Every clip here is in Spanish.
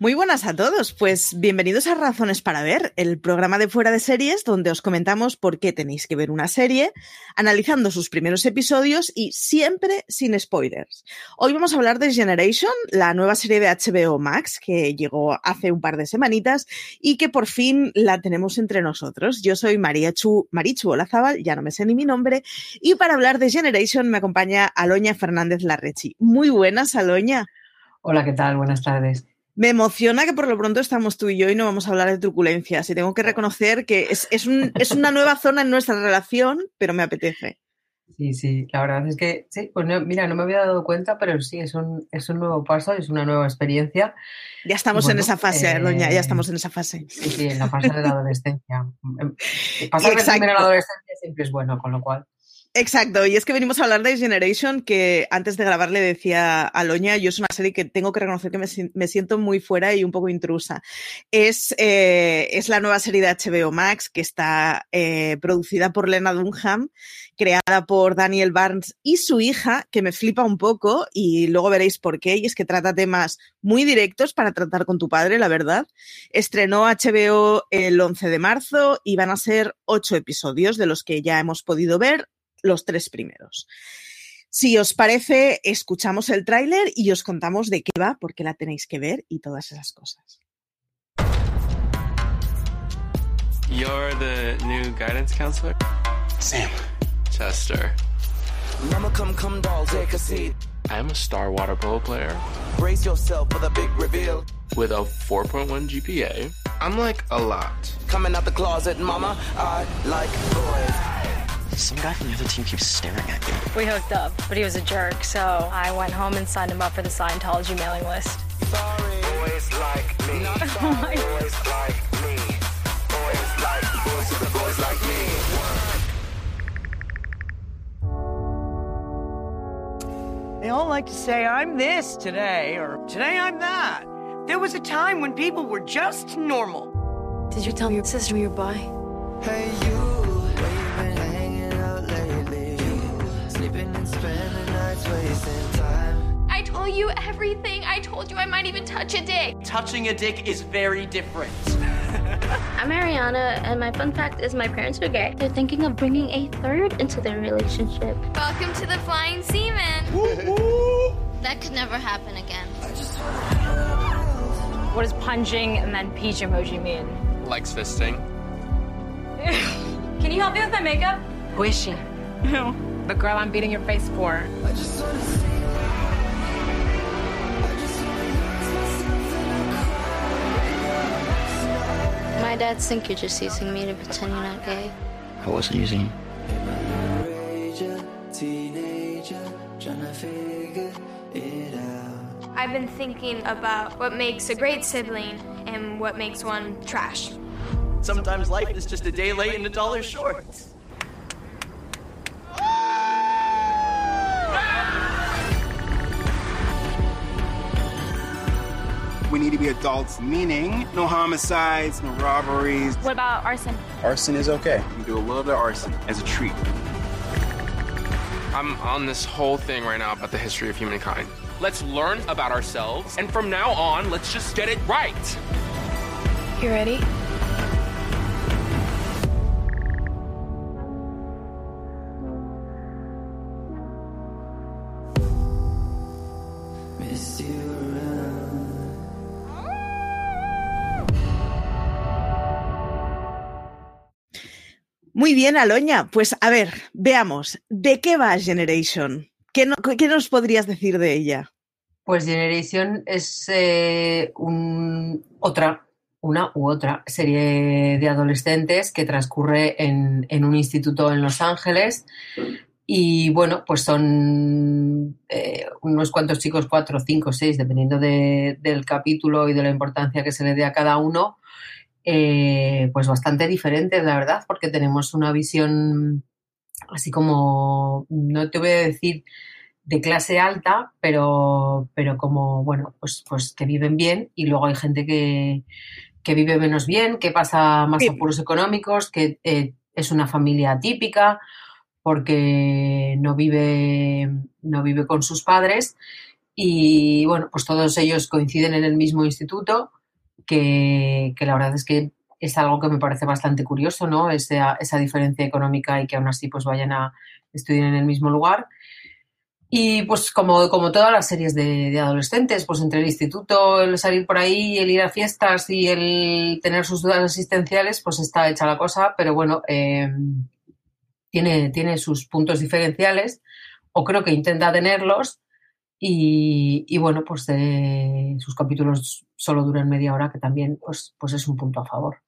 Muy buenas a todos, pues bienvenidos a Razones para Ver, el programa de fuera de series donde os comentamos por qué tenéis que ver una serie, analizando sus primeros episodios y siempre sin spoilers. Hoy vamos a hablar de Generation, la nueva serie de HBO Max que llegó hace un par de semanitas y que por fin la tenemos entre nosotros. Yo soy María Chu, Marichu Olazábal, ya no me sé ni mi nombre, y para hablar de Generation me acompaña Aloña Fernández Larrechi. Muy buenas, Aloña. Hola, ¿qué tal? Buenas tardes. Me emociona que por lo pronto estamos tú y yo y no vamos a hablar de truculencias. Y tengo que reconocer que es, es, un, es una nueva zona en nuestra relación, pero me apetece. Sí, sí, la verdad es que sí, pues mira, no me había dado cuenta, pero sí, es un, es un nuevo paso, es una nueva experiencia. Ya estamos en esa fase, eh, Doña, ya estamos en esa fase. Sí, sí, en la fase de la adolescencia. Em, pasar de la adolescencia siempre es bueno, con lo cual. Exacto, y es que venimos a hablar de Generation, que antes de grabar le decía a Loña, yo es una serie que tengo que reconocer que me, siento muy fuera y un poco intrusa. Es, eh, es la nueva serie de HBO Max que está eh, producida por Lena Dunham, creada por Daniel Barnes y su hija, que me flipa un poco y luego veréis por qué, y es que trata temas muy directos para tratar con tu padre, la verdad. Estrenó HBO el 11 de marzo y van a ser ocho episodios de los que ya hemos podido ver los tres primeros. Si os parece, escuchamos el tráiler y os contamos de qué va, porque la tenéis que ver y todas esas cosas. You're the new guidance counselor? Sam. Chester. Mama, come, come, doll, take a seat. I'm a star water polo player. Brace yourself for the big reveal. With a 4.1 GPA. I'm like a lot. Coming out the closet, mama, I like boys. Some guy from the other team keeps staring at you. We hooked up, but he was a jerk, so I went home and signed him up for the Scientology mailing list. Sorry, boys like me. Not sorry, boys like me. Boys like boys, the boys like me. They all like to say, I'm this today, or today I'm that. There was a time when people were just normal. Did you tell your sister you're bi? Hey, you. I told you everything. I told you I might even touch a dick. Touching a dick is very different. I'm Ariana, and my fun fact is my parents are gay. They're thinking of bringing a third into their relationship. Welcome to the Flying Seaman. that could never happen again. What does punching and then peach emoji mean? Likes fisting. Can you help me with my makeup? Who is she? No. The girl I'm beating your face for. My dads think you're just using me to pretend you're not gay. I wasn't using you. I've been thinking about what makes a great sibling and what makes one trash. Sometimes life is just a day late and a dollar short. We need to be adults, meaning no homicides, no robberies. What about arson? Arson is okay. You do a little bit of arson as a treat. I'm on this whole thing right now about the history of humankind. Let's learn about ourselves, and from now on, let's just get it right. You ready? Muy bien, Aloña. Pues a ver, veamos, ¿de qué va Generation? ¿Qué, nos podrías decir de ella? Pues Generation es eh, otra, una u otra serie de adolescentes que transcurre en, un instituto en Los Ángeles. Y bueno, pues son eh, unos cuantos chicos, cuatro, cinco, seis, dependiendo del capítulo y de la importancia que se le dé a cada uno, eh, pues bastante diferentes, la verdad, porque tenemos una visión así como, no te voy a decir de clase alta, pero, pero como, bueno, pues, pues que viven bien y luego hay gente que, que vive menos bien, que pasa más apuros económicos, que eh, es una familia típica porque no vive, no vive con sus padres Y bueno, pues todos ellos coinciden en el mismo instituto, que, la verdad es que es algo que me parece bastante curioso, ¿no? Esa, esa diferencia económica y que aún así pues vayan a estudiar en el mismo lugar. Y pues como, como todas las series de, de adolescentes, pues entre el instituto, el salir por ahí, el ir a fiestas y el tener sus dudas existenciales, pues está hecha la cosa, pero bueno, eh, tiene, tiene sus puntos diferenciales, o creo que intenta tenerlos, y, bueno, pues sus capítulos solo duran media hora, que también pues, pues es un punto a favor.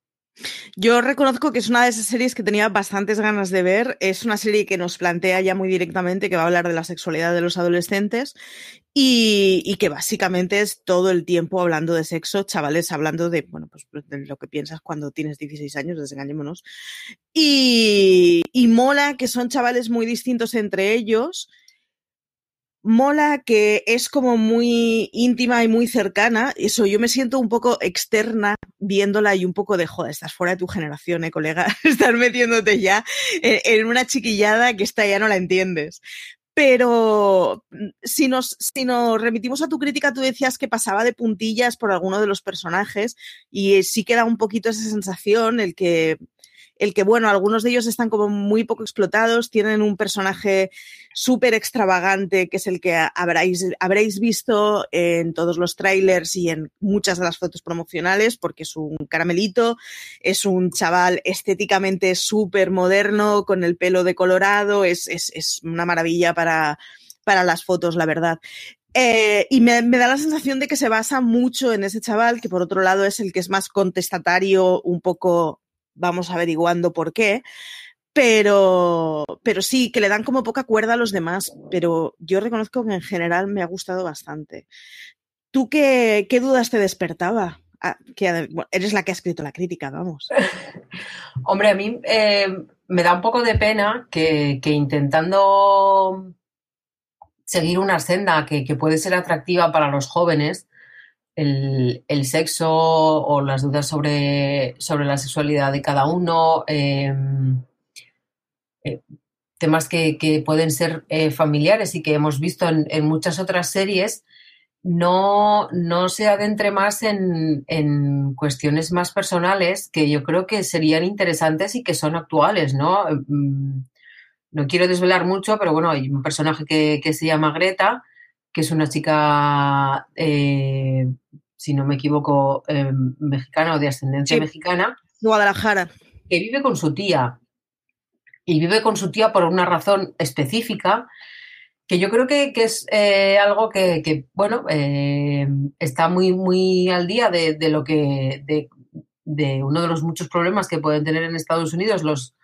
Yo reconozco que es una de esas series que tenía bastantes ganas de ver. Es una serie que nos plantea ya muy directamente que va a hablar de la sexualidad de los adolescentes y, que básicamente es todo el tiempo hablando de sexo, chavales hablando de, bueno, pues de lo que piensas cuando tienes 16 años, desengañémonos. Y, y mola que son chavales muy distintos entre ellos mola que es como muy íntima y muy cercana. Eso, yo me siento un poco externa viéndola y un poco de, joder, estás fuera de tu generación, eh, colega. Estás metiéndote ya en, una chiquillada que esta ya no la entiendes. Pero mm, si nos, si nos remitimos a tu crítica, tú decías que pasaba de puntillas por alguno de los personajes y sí queda un poquito esa sensación, el que el que, bueno, algunos de ellos están como muy poco explotados, tienen un personaje súper extravagante, que es el que habréis, habréis visto en todos los trailers y en muchas de las fotos promocionales, porque es un caramelito, es un chaval estéticamente súper moderno, con el pelo decolorado, es, es, es una maravilla para, para las fotos, la verdad. Eh, y me, me, da la sensación de que se basa mucho en ese chaval, que por otro lado es el que es más contestatario, un poco vamos averiguando por qué. Pero, pero sí, que le dan como poca cuerda a los demás, pero yo reconozco que en general me ha gustado bastante. ¿Tú qué, qué dudas te despertaba? Ah, que eres la que ha escrito la crítica, vamos. Hombre, a mí eh, me da un poco de pena que, que intentando seguir una senda que, puede ser atractiva para los jóvenes, el, el, sexo o las dudas sobre, sobre la sexualidad de cada uno, eh, eh, temas que, que, pueden ser eh, familiares y que hemos visto en, en muchas otras series, no, no, se adentre más en, en, cuestiones más personales que yo creo que serían interesantes y que son actuales, ¿no? Mm, no quiero desvelar mucho, pero bueno, hay un personaje que, que se llama Greta, que es una chica, eh, si no me equivoco, eh, mexicana o de ascendencia sí. mexicana. Guadalajara. Que vive con su tía. Y vive con su tía por una razón específica que yo creo que, que es eh, algo que, que bueno, eh, está muy, muy al día de, de lo que, de, de, uno de los muchos problemas que pueden tener en Estados Unidos los,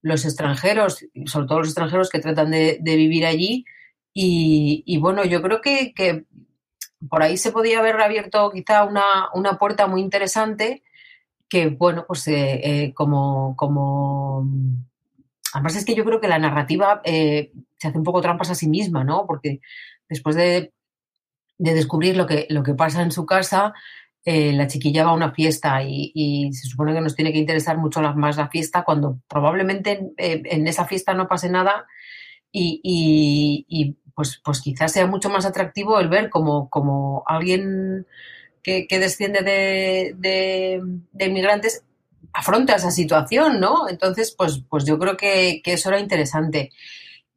los extranjeros, sobre todo los extranjeros que tratan de, de vivir allí, y, bueno, yo creo que, por ahí se podía haber abierto quizá una, una puerta muy interesante que, bueno, pues eh, eh, como, como... Además es que yo creo que la narrativa eh, se hace un poco trampas a sí misma, ¿no? Porque después de, de descubrir lo que, lo que pasa en su casa, la chiquilla va a una fiesta y, se supone que nos tiene que interesar mucho más la fiesta cuando probablemente en, esa fiesta no pase nada y, pues, pues quizás sea mucho más atractivo el ver como, como alguien que, que desciende de, de, inmigrantes afronta esa situación, ¿no? Entonces, pues, pues yo creo que, que eso era interesante.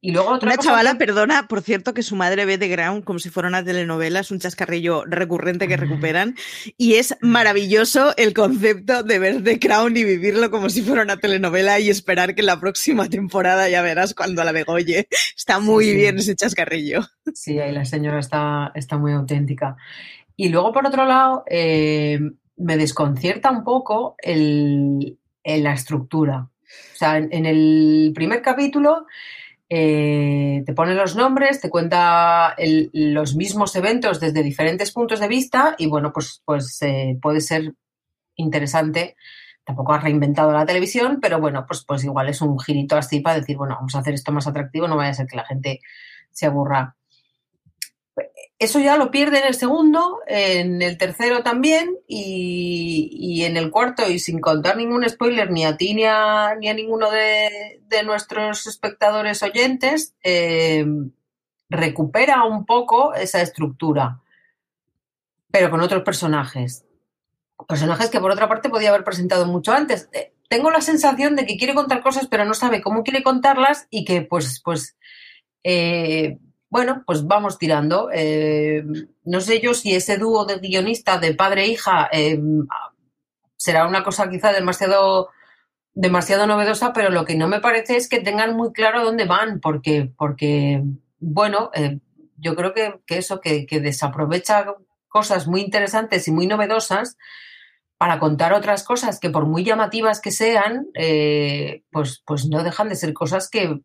Y luego otra una cosa chavala, que... perdona, por cierto, que su madre ve The Ground como si fuera una telenovela, es un chascarrillo recurrente que recuperan. Y es maravilloso el concepto de ver The Crown y vivirlo como si fuera una telenovela y esperar que la próxima temporada ya verás cuando la degolle. Está muy sí, bien sí. ese chascarrillo. Sí, ahí la señora está, está muy auténtica. Y luego, por otro lado, eh, me desconcierta un poco el, el, la estructura. O sea, en, en el primer capítulo eh, te pone los nombres, te cuenta los mismos eventos desde diferentes puntos de vista y bueno, pues, pues eh, puede ser interesante. Tampoco ha reinventado la televisión, pero bueno, pues, pues igual es un girito así para decir, bueno, vamos a hacer esto más atractivo, no vaya a ser que la gente se aburra. Eso ya lo pierde en el segundo, en el tercero también y, en el cuarto, y sin contar ningún spoiler ni a ti ni a, ni a ninguno de, de, nuestros espectadores oyentes, eh, recupera un poco esa estructura, pero con otros personajes. Personajes que por otra parte podía haber presentado mucho antes. Eh, tengo la sensación de que quiere contar cosas, pero no sabe cómo quiere contarlas y que pues, pues, eh, bueno, pues vamos tirando. Eh, no sé yo si ese dúo de guionista de padre e hija eh, será una cosa quizá demasiado demasiado novedosa, pero lo que no me parece es que tengan muy claro dónde van, porque, porque bueno, eh, yo creo que, que eso, que, que desaprovecha cosas muy interesantes y muy novedosas para contar otras cosas que por muy llamativas que sean, pues, pues no dejan de ser cosas que,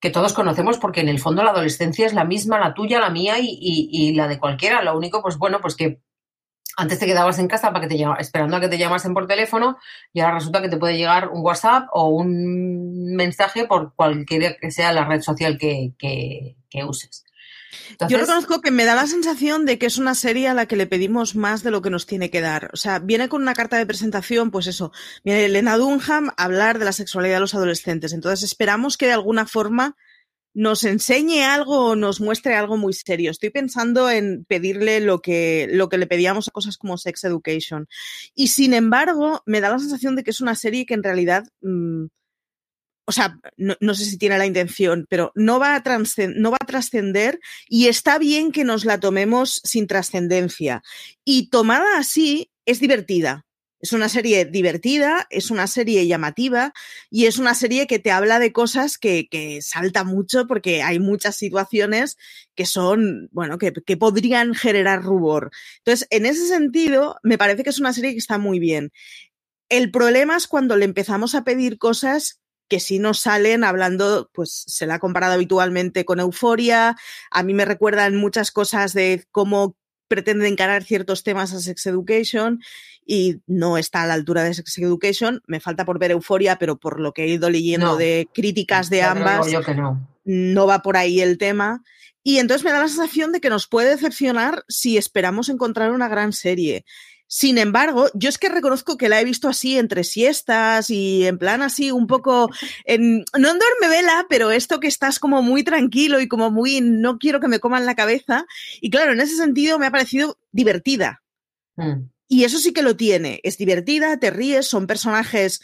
que todos conocemos porque en el fondo la adolescencia es la misma, la tuya, la mía y, y- y la de cualquiera. Lo único, pues bueno, pues que antes te quedabas en casa para que te llama- esperando a que te llamasen por teléfono y ahora resulta que te puede llegar un WhatsApp o un mensaje por cualquiera que sea la red social que, que- que uses. Yo reconozco que me da la sensación de que es una serie a la que le pedimos más de lo que nos tiene que dar. O sea, viene con una carta de presentación, pues eso, viene Elena Dunham a hablar de la sexualidad de los adolescentes. Entonces esperamos que de alguna forma nos enseñe algo o nos muestre algo muy serio. Estoy pensando en pedirle lo que, lo que le pedíamos a cosas como Sex Education. Y sin embargo, me da la sensación de que es una serie que en realidad mm, o sea, no, no sé si tiene la intención, pero no va a transcen- no trascender y está bien que nos la tomemos sin trascendencia. Y tomada así, es divertida. Es una serie divertida, es una serie llamativa y es una serie que te habla de cosas que, que salta mucho porque hay muchas situaciones que son, bueno, que, que podrían generar rubor. Entonces, en ese sentido, me parece que es una serie que está muy bien. El problema es cuando le empezamos a pedir cosas que si no salen hablando, pues se la ha comparado habitualmente con Euforia. A mí me recuerdan muchas cosas de cómo pretende encarar ciertos temas a Sex Education y no está a la altura de Sex Education. Me falta por ver Euforia, pero por lo que he ido leyendo No. de críticas de ambas, yo que no. no va por ahí el tema. Y entonces me da la sensación de que nos puede decepcionar si esperamos encontrar una gran serie. Sin embargo, yo es que reconozco que la he visto así entre siestas y en plan así un poco, en, no en duerme vela, pero esto que estás como muy tranquilo y como muy no quiero que me coman la cabeza. Y claro, en ese sentido me ha parecido divertida. Mm. Y eso sí que lo tiene. Es divertida, te ríes, son personajes,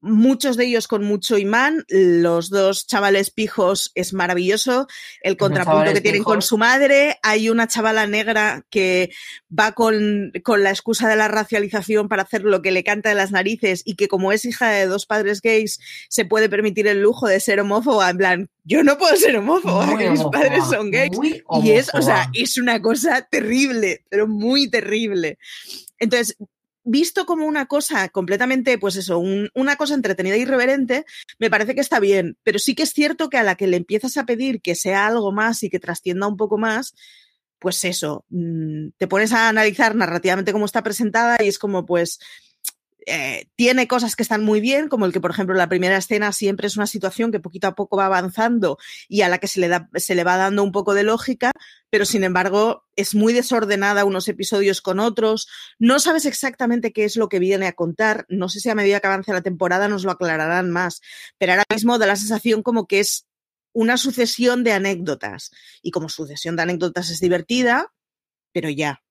muchos de ellos con mucho imán. Los dos chavales pijos es maravilloso. El contrapunto que tienen con su madre. Hay una chavala negra que va con, con la excusa de la racialización para hacer lo que le canta de las narices y que como es hija de dos padres gays se puede permitir el lujo de ser homófoba. En plan, yo no puedo ser homófoba, Muy que mis homófoba, padres son gays. Y es, o sea, es una cosa terrible, pero muy terrible. Entonces, visto como una cosa completamente, pues eso, un- una cosa entretenida e irreverente, me parece que está bien, pero sí que es cierto que a la que le empiezas a pedir que sea algo más y que trascienda un poco más, pues eso, mm, te pones a analizar narrativamente cómo está presentada y es como, pues, eh, tiene cosas que están muy bien, como el que, por ejemplo, la primera escena siempre es una situación que poquito a poco va avanzando y a la que se le, da, se le va dando un poco de lógica, pero sin embargo es muy desordenada unos episodios con otros, no sabes exactamente qué es lo que viene a contar, no sé si a medida que avance la temporada nos lo aclararán más, pero ahora mismo da la sensación como que es una sucesión de anécdotas. Y como sucesión de anécdotas es divertida, pero ya.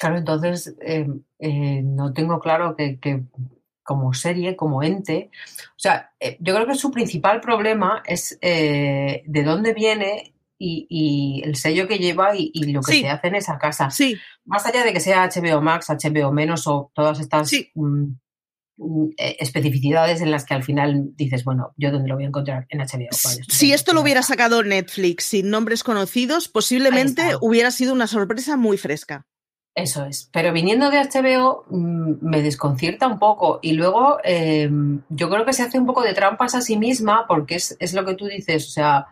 Claro, entonces eh, eh, no tengo claro que, que como serie, como ente, o sea, eh, yo creo que su principal problema es de dónde viene y, y el sello que lleva y, y lo que Sí. se hace en esa casa. Sí, Más allá de que sea HBO Max, HBO menos o todas estas Sí. mm, mm, eh, especificidades en las que al final dices, bueno, ¿yo dónde lo voy a encontrar? En HBO. Vale, si esto lo hubiera sacado Netflix sin nombres conocidos, posiblemente hubiera sido una sorpresa muy fresca. Eso es. Pero viniendo de HBO mm, me desconcierta un poco. Y luego eh, yo creo que se hace un poco de trampas a sí misma porque es, es lo que tú dices. O sea,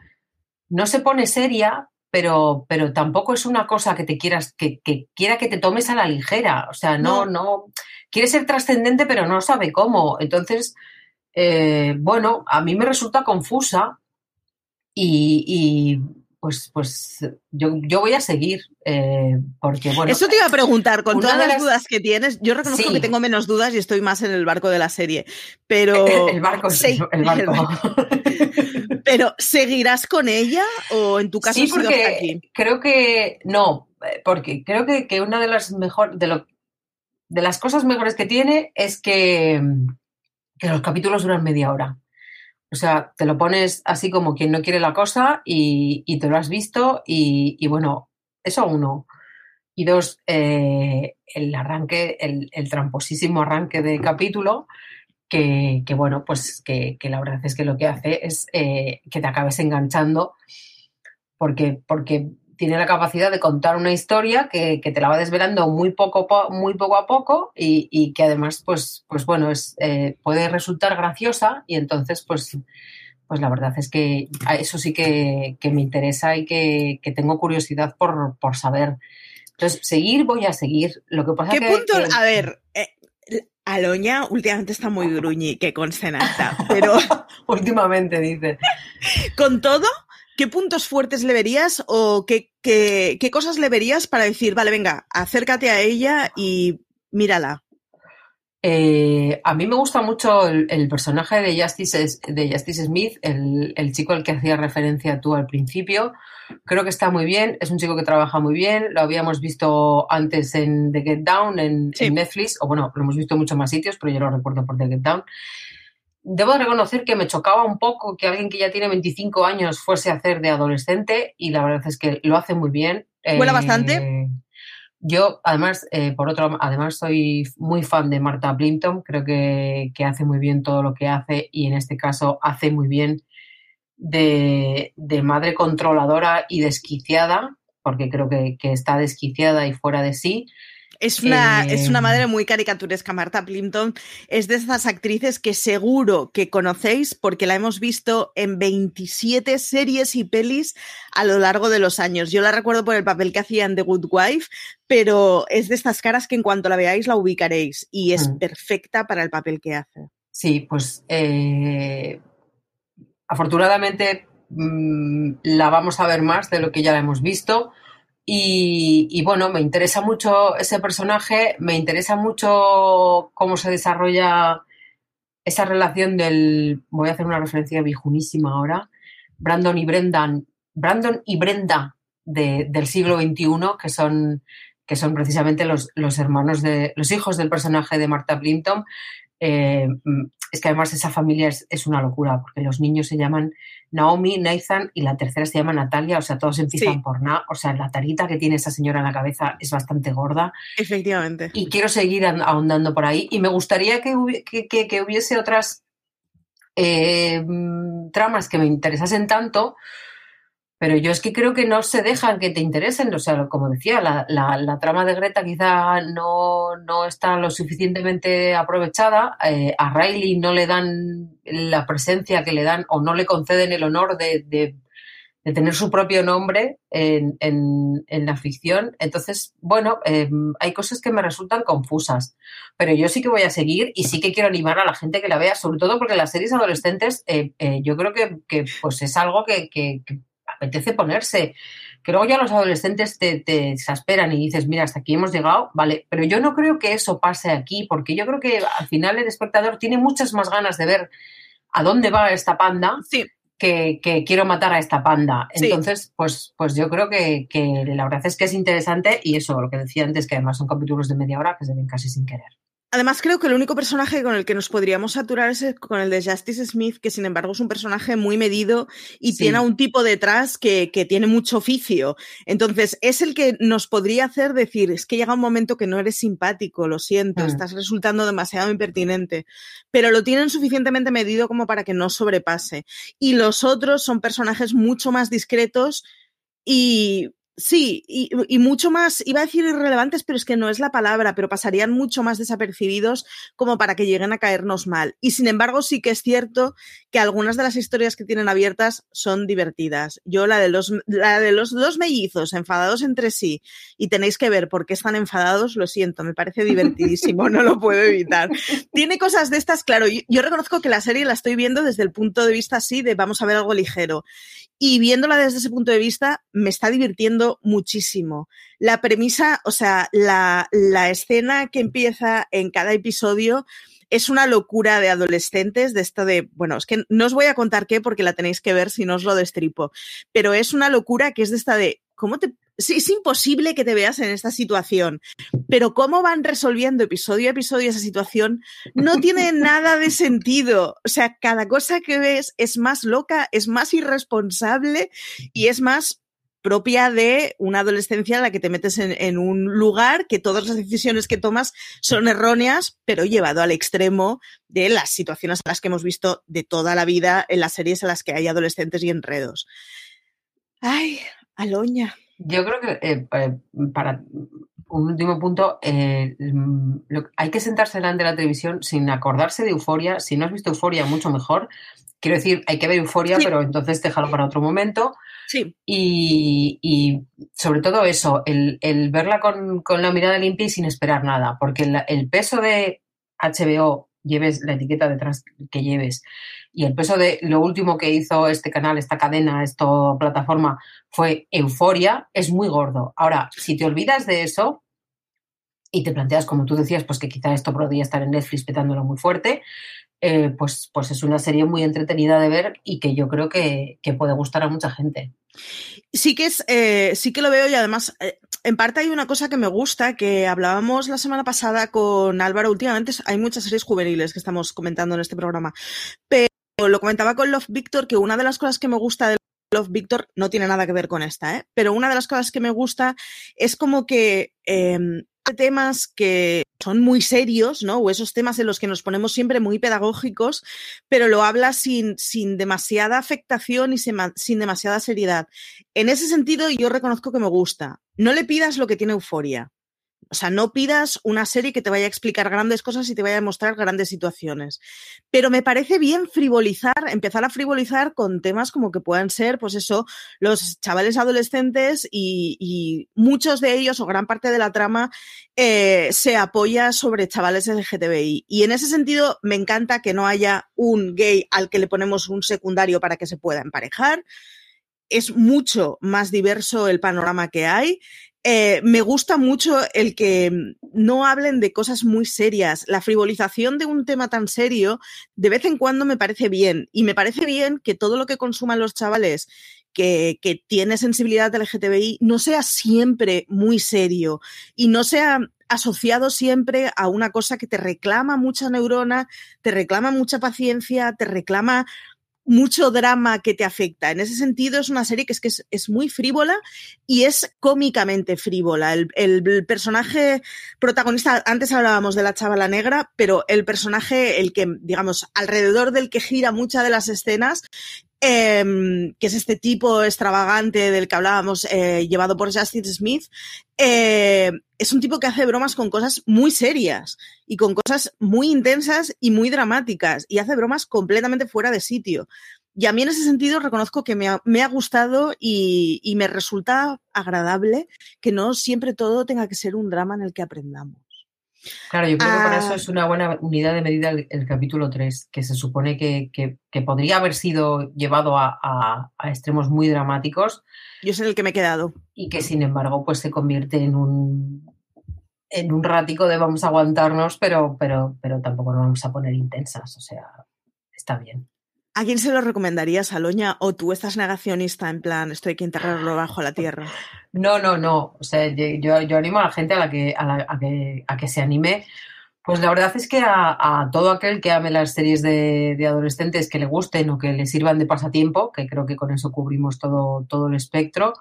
no se pone seria, pero, pero tampoco es una cosa que te quieras, que, que quiera que te tomes a la ligera. O sea, no, No. no. Quiere ser trascendente, pero no sabe cómo. Entonces, eh, bueno, a mí me resulta confusa y, y, pues, pues yo, yo voy a seguir. Eh, porque, bueno. Eso te iba a preguntar, con todas las las- dudas que tienes, yo reconozco Sí. que tengo menos dudas y estoy más en el barco de la serie, pero... El barco, Sí, el barco. Pero, ¿seguirás con ella o en tu caso Sí, sido hasta porque aquí? creo que no, porque creo que, que una de las mejor, de lo, de las cosas mejores que tiene es que, que los capítulos duran media hora. O sea, te lo pones así como quien no quiere la cosa y, y te lo has visto y, y bueno, eso uno. Y dos, eh, el arranque, el, tramposísimo arranque de capítulo, que, bueno, pues que, la verdad es que lo que hace es eh, que te acabes enganchando porque, porque tiene la capacidad de contar una historia que, que te la va desvelando muy poco, po- muy poco a poco y, que además, pues, pues bueno, eh, puede resultar graciosa y entonces, pues, pues la verdad es que eso sí que, que me interesa y que, que tengo curiosidad por, por saber. Entonces, seguir voy a seguir. Lo que pasa ¿Qué que, punto? que- A ver, eh, Aloña últimamente está muy gruñi, que conste en acta, pero últimamente dice. con todo, ¿qué puntos fuertes le verías o qué, qué, qué cosas le verías para decir, vale, venga, acércate a ella y mírala? Eh, a mí me gusta mucho el, el personaje de Justice, de Justice Smith, el, el chico al que hacía referencia tú al principio. Creo que está muy bien, es un chico que trabaja muy bien, lo habíamos visto antes en The Get Down, en, en Netflix, o bueno, lo hemos visto en muchos más sitios, pero yo lo recuerdo por The Get Down. Debo de reconocer que me chocaba un poco que alguien que ya tiene 25 años fuese a hacer de adolescente y la verdad es que lo hace muy bien. ¿Vuela Eh, bastante? Yo, además, eh, por otro, además soy muy fan de Marta Plimpton, creo que, que hace muy bien todo lo que hace y en este caso hace muy bien de, de madre controladora y desquiciada, porque creo que, que está desquiciada y fuera de sí. Es una, Eh, es una madre muy caricaturesca. Marta Plimpton es de esas actrices que seguro que conocéis porque la hemos visto en 27 series y pelis a lo largo de los años. Yo la recuerdo por el papel que hacía en The Good Wife, pero es de estas caras que en cuanto la veáis la ubicaréis y es Mm. perfecta para el papel que hace. Sí, pues eh, afortunadamente mm, la vamos a ver más de lo que ya la hemos visto. Y, bueno, me interesa mucho ese personaje, me interesa mucho cómo se desarrolla esa relación del, voy a hacer una referencia viejunísima ahora, Brandon y Brendan, Brandon y Brenda de- del siglo XXI, que son, que son precisamente los, los hermanos de, los hijos del personaje de Marta Plimpton. Eh, mm, es que además esa familia es una locura, porque los niños se llaman Naomi, Nathan y la tercera se llama Natalia, o sea, todos empiezan Sí. por Na, o sea, la tarita que tiene esa señora en la cabeza es bastante gorda. Efectivamente. Y quiero seguir an- ahondando por ahí. Y me gustaría que, hubi- que- que- que hubiese otras eh, mm, tramas que me interesasen tanto, pero yo es que creo que no se dejan que te interesen. O sea, como decía, la, la- trama de Greta quizá no, no está lo suficientemente aprovechada. Eh, a Riley no le dan la presencia que le dan o no le conceden el honor de, de- tener su propio nombre en, en- la ficción. Entonces, bueno, eh, hay cosas que me resultan confusas, pero yo sí que voy a seguir y sí que quiero animar a la gente que la vea, sobre todo porque las series adolescentes eh, eh, yo creo que, que, pues es algo que apetece ponerse. Que luego ya los adolescentes te, te exasperan y dices, mira, hasta aquí hemos llegado, vale, pero yo no creo que eso pase aquí, porque yo creo que al final el espectador tiene muchas más ganas de ver a dónde va esta panda que, que quiero matar a esta panda. Sí. Entonces, pues, pues yo creo que, que la verdad es que es interesante y eso, lo que decía antes, que además son capítulos de media hora que se ven casi sin querer. Además, creo que el único personaje con el que nos podríamos saturar es con el de Justice Smith, que sin embargo es un personaje muy medido y Sí. tiene a un tipo detrás que, que tiene mucho oficio. Entonces, es el que nos podría hacer decir, es que llega un momento que no eres simpático, lo siento, Mm. estás resultando demasiado impertinente, pero lo tienen suficientemente medido como para que no sobrepase. Y los otros son personajes mucho más discretos y sí, y, mucho más, iba a decir irrelevantes, pero es que no es la palabra, pero pasarían mucho más desapercibidos como para que lleguen a caernos mal. Y sin embargo, sí que es cierto que algunas de las historias que tienen abiertas son divertidas. Yo la de los, la de los dos mellizos enfadados entre sí y tenéis que ver por qué están enfadados, lo siento, me parece divertidísimo, no lo puedo evitar. Tiene cosas de estas, claro, yo, yo reconozco que la serie la estoy viendo desde el punto de vista así de vamos a ver algo ligero. Y viéndola desde ese punto de vista, me está divirtiendo muchísimo. La premisa, o sea, la, la escena que empieza en cada episodio es una locura de adolescentes, de esto de, bueno, es que no os voy a contar qué porque la tenéis que ver si no os lo destripo, pero es una locura que es de esta de, ¿cómo te es imposible que te veas en esta situación, pero cómo van resolviendo episodio a episodio esa situación no tiene nada de sentido. O sea, cada cosa que ves es más loca, es más irresponsable y es más propia de una adolescencia en la que te metes en, en, un lugar que todas las decisiones que tomas son erróneas, pero llevado al extremo de las situaciones a las que hemos visto de toda la vida en las series en las que hay adolescentes y enredos. Ay, Aloña. Yo creo que eh, para un último punto, eh, lo, hay que sentarse delante de la televisión sin acordarse de euforia. Si no has visto euforia, mucho mejor. Quiero decir, hay que ver euforia, sí. pero entonces déjalo para otro momento. Sí. Y, y sobre todo eso, el, el verla con, con, la mirada limpia y sin esperar nada, porque el, el peso de HBO, lleves la etiqueta detrás que lleves, y el peso de lo último que hizo este canal, esta cadena, esta plataforma, fue euforia, es muy gordo. Ahora, si te olvidas de eso y te planteas, como tú decías, pues que quizá esto podría estar en Netflix petándolo muy fuerte, eh, pues, pues es una serie muy entretenida de ver y que yo creo que, que puede gustar a mucha gente. Sí que es, eh, sí que lo veo y además, eh, en parte hay una cosa que me gusta, que hablábamos la semana pasada con Álvaro, últimamente hay muchas series juveniles que estamos comentando en este programa, pero lo comentaba con Love Victor, que una de las cosas que me gusta de Love Victor no tiene nada que ver con esta, ¿eh? pero una de las cosas que me gusta es como que eh, temas que son muy serios, ¿no? O esos temas en los que nos ponemos siempre muy pedagógicos, pero lo habla sin, sin demasiada afectación y sin, sin demasiada seriedad. En ese sentido, yo reconozco que me gusta. No le pidas lo que tiene euforia. O sea, no pidas una serie que te vaya a explicar grandes cosas y te vaya a mostrar grandes situaciones. Pero me parece bien frivolizar, empezar a frivolizar con temas como que puedan ser, pues eso, los chavales adolescentes y, muchos de ellos o gran parte de la trama eh, se apoya sobre chavales LGTBI. Y en ese sentido me encanta que no haya un gay al que le ponemos un secundario para que se pueda emparejar. Es mucho más diverso el panorama que hay. Eh, me gusta mucho el que no hablen de cosas muy serias. La frivolización de un tema tan serio de vez en cuando me parece bien. Y me parece bien que todo lo que consuman los chavales que, que tiene sensibilidad LGTBI no sea siempre muy serio y no sea asociado siempre a una cosa que te reclama mucha neurona, te reclama mucha paciencia, te reclama mucho drama que te afecta. En ese sentido, es una serie que es que es, es muy frívola y es cómicamente frívola. El, el, personaje protagonista, antes hablábamos de la chavala negra, pero el personaje, el que, digamos, alrededor del que gira muchas de las escenas, eh, que es este tipo extravagante del que hablábamos, eh, llevado por Justin Smith, eh, es un tipo que hace bromas con cosas muy serias y con cosas muy intensas y muy dramáticas y hace bromas completamente fuera de sitio. Y a mí en ese sentido reconozco que me ha, me ha gustado y, y, me resulta agradable que no siempre todo tenga que ser un drama en el que aprendamos. Claro, yo creo que por eso es una buena unidad de medida el, el capítulo 3, que se supone que, que, que podría haber sido llevado a, a, a, extremos muy dramáticos. Yo es en el que me he quedado. Y que sin embargo pues se convierte en un en un ratico de vamos a aguantarnos, pero, pero, pero tampoco nos vamos a poner intensas, o sea, está bien. ¿A quién se lo recomendarías, Aloña? ¿O tú estás negacionista en plan, estoy aquí enterrarlo bajo la tierra? No, no, no. O sea, yo, yo animo a la gente a, la que, a, la, a, que, a que se anime. Pues la verdad es que a, a todo aquel que ame las series de, de, adolescentes que le gusten o que le sirvan de pasatiempo, que creo que con eso cubrimos todo, todo el espectro,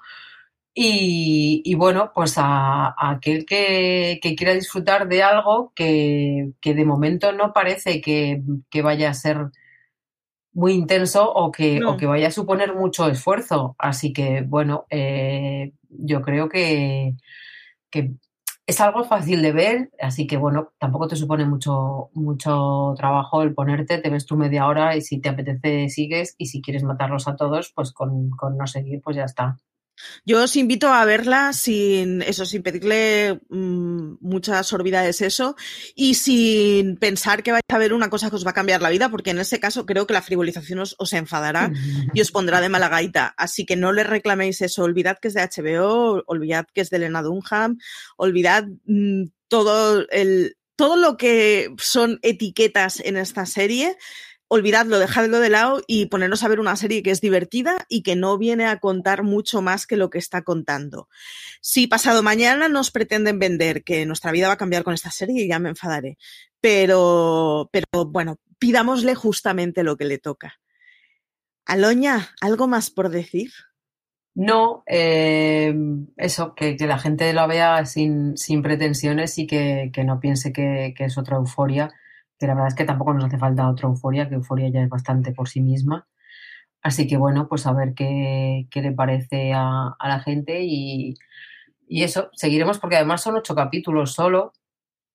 y, y, bueno, pues a, a aquel que, que, quiera disfrutar de algo que, que de momento no parece que, que, vaya a ser muy intenso o que, no. o que vaya a suponer mucho esfuerzo. Así que, bueno, eh, yo creo que, que, es algo fácil de ver, así que, bueno, tampoco te supone mucho, mucho trabajo el ponerte, te ves tú media hora y si te apetece sigues y si quieres matarlos a todos, pues con, con no seguir, pues ya está. Yo os invito a verla sin eso, sin pedirle mmm, mucha sorbida de seso y sin pensar que vais a ver una cosa que os va a cambiar la vida, porque en ese caso creo que la frivolización os, os enfadará y os pondrá de mala gaita. Así que no le reclaméis eso. Olvidad que es de HBO, olvidad que es de Elena Dunham, olvidad mmm, todo el, todo lo que son etiquetas en esta serie, olvidadlo, dejadlo de lado y ponernos a ver una serie que es divertida y que no viene a contar mucho más que lo que está contando. Si pasado mañana nos pretenden vender que nuestra vida va a cambiar con esta serie, ya me enfadaré. Pero, pero bueno, pidámosle justamente lo que le toca. Aloña, ¿algo más por decir? No, eh, eso, que, la gente lo vea sin, sin pretensiones y que, que no piense que, es otra euforia, la verdad es que tampoco nos hace falta otra euforia, que euforia ya es bastante por sí misma. Así que bueno, pues a ver qué, qué le parece a, a la gente y, y, eso, seguiremos porque además son ocho capítulos solo,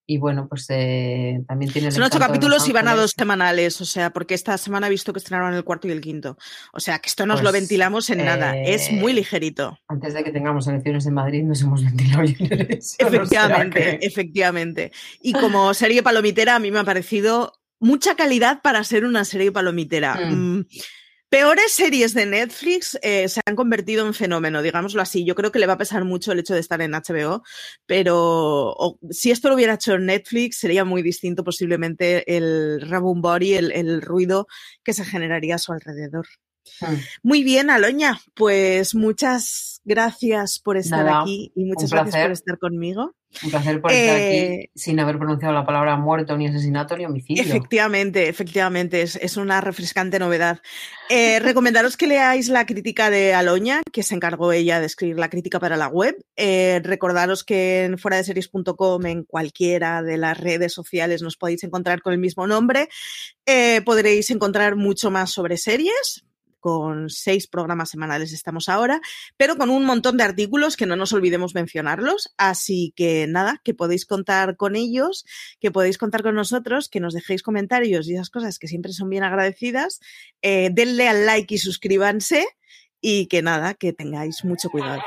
y bueno, pues eh, también tiene. Son ocho capítulos y van a dos semanales, o sea, porque esta semana he visto que estrenaron el cuarto y el quinto. O sea, que esto nos pues, lo ventilamos en eh, nada. Es muy ligerito. Antes de que tengamos elecciones en Madrid, nos hemos ventilado eso, Efectivamente, o sea que... efectivamente. Y como serie palomitera, a mí me ha parecido mucha calidad para ser una serie palomitera. Mm. Mm, Peores series de Netflix eh, se han convertido en fenómeno, digámoslo así. Yo creo que le va a pesar mucho el hecho de estar en HBO, pero o, si esto lo hubiera hecho en Netflix sería muy distinto posiblemente el rabumbori, el, el ruido que se generaría a su alrededor. Hmm. Muy bien, Aloña, pues muchas gracias por estar Nada, aquí y muchas gracias por estar conmigo. Un placer por estar eh, aquí sin haber pronunciado la palabra muerto, ni asesinato, ni homicidio. Efectivamente, efectivamente, es, es una refrescante novedad. Eh, recomendaros que leáis la crítica de Aloña, que se encargó ella de escribir la crítica para la web. Eh, recordaros que en fuera de series.com, en cualquiera de las redes sociales, nos podéis encontrar con el mismo nombre. Eh, podréis encontrar mucho más sobre series, con seis programas semanales estamos ahora, pero con un montón de artículos que no nos olvidemos mencionarlos. Así que nada, que podéis contar con ellos, que podéis contar con nosotros, que nos dejéis comentarios y esas cosas que siempre son bien agradecidas. Eh, denle al like y suscríbanse y que nada, que tengáis mucho cuidado.